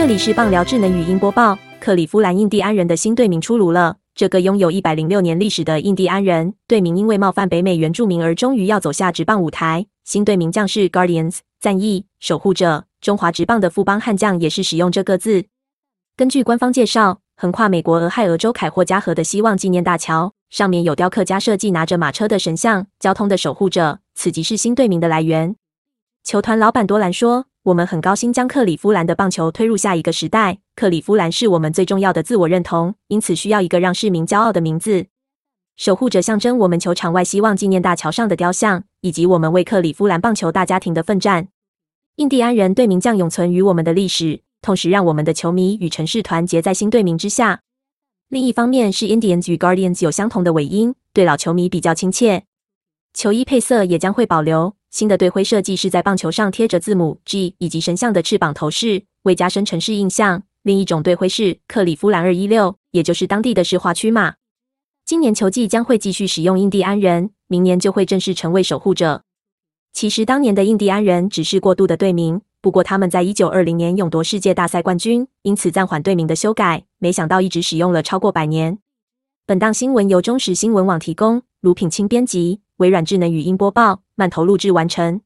这里是棒聊智能语音播报。克利夫兰印第安人的新队名出炉了。这个拥有一百零六年历史的印第安人队名，因为冒犯北美原住民而终于要走下职棒舞台。新队名将是 Guardians，战役守护者。中华职棒的富邦悍将也是使用这个字。根据官方介绍，横跨美国俄亥俄州凯霍加河的希望纪念大桥上面有雕刻家设计拿着马车的神像，交通的守护者。此即是新队名的来源。球团老板多兰说。我们很高兴将克里夫兰的棒球推入下一个时代。克里夫兰是我们最重要的自我认同，因此需要一个让市民骄傲的名字。守护者象征我们球场外希望纪念大桥上的雕像，以及我们为克里夫兰棒球大家庭的奋战。印第安人队名将永存于我们的历史，同时让我们的球迷与城市团结在新队名之下。另一方面是 Indians 与 Guardians 有相同的尾音，对老球迷比较亲切。球衣配色也将会保留。新的队徽设计是在棒球上贴着字母 G 以及神像的翅膀头饰，为加深城市印象。另一种队徽是克里夫兰二一六，也就是当地的市划区码。今年球季将会继续使用印第安人，明年就会正式成为守护者。其实当年的印第安人只是过渡的队名，不过他们在一九二零年勇夺世界大赛冠军，因此暂缓队名的修改。没想到一直使用了超过百年。本档新闻由中时新闻网提供，卢品清编辑。微软智能语音播报，慢投录制完成。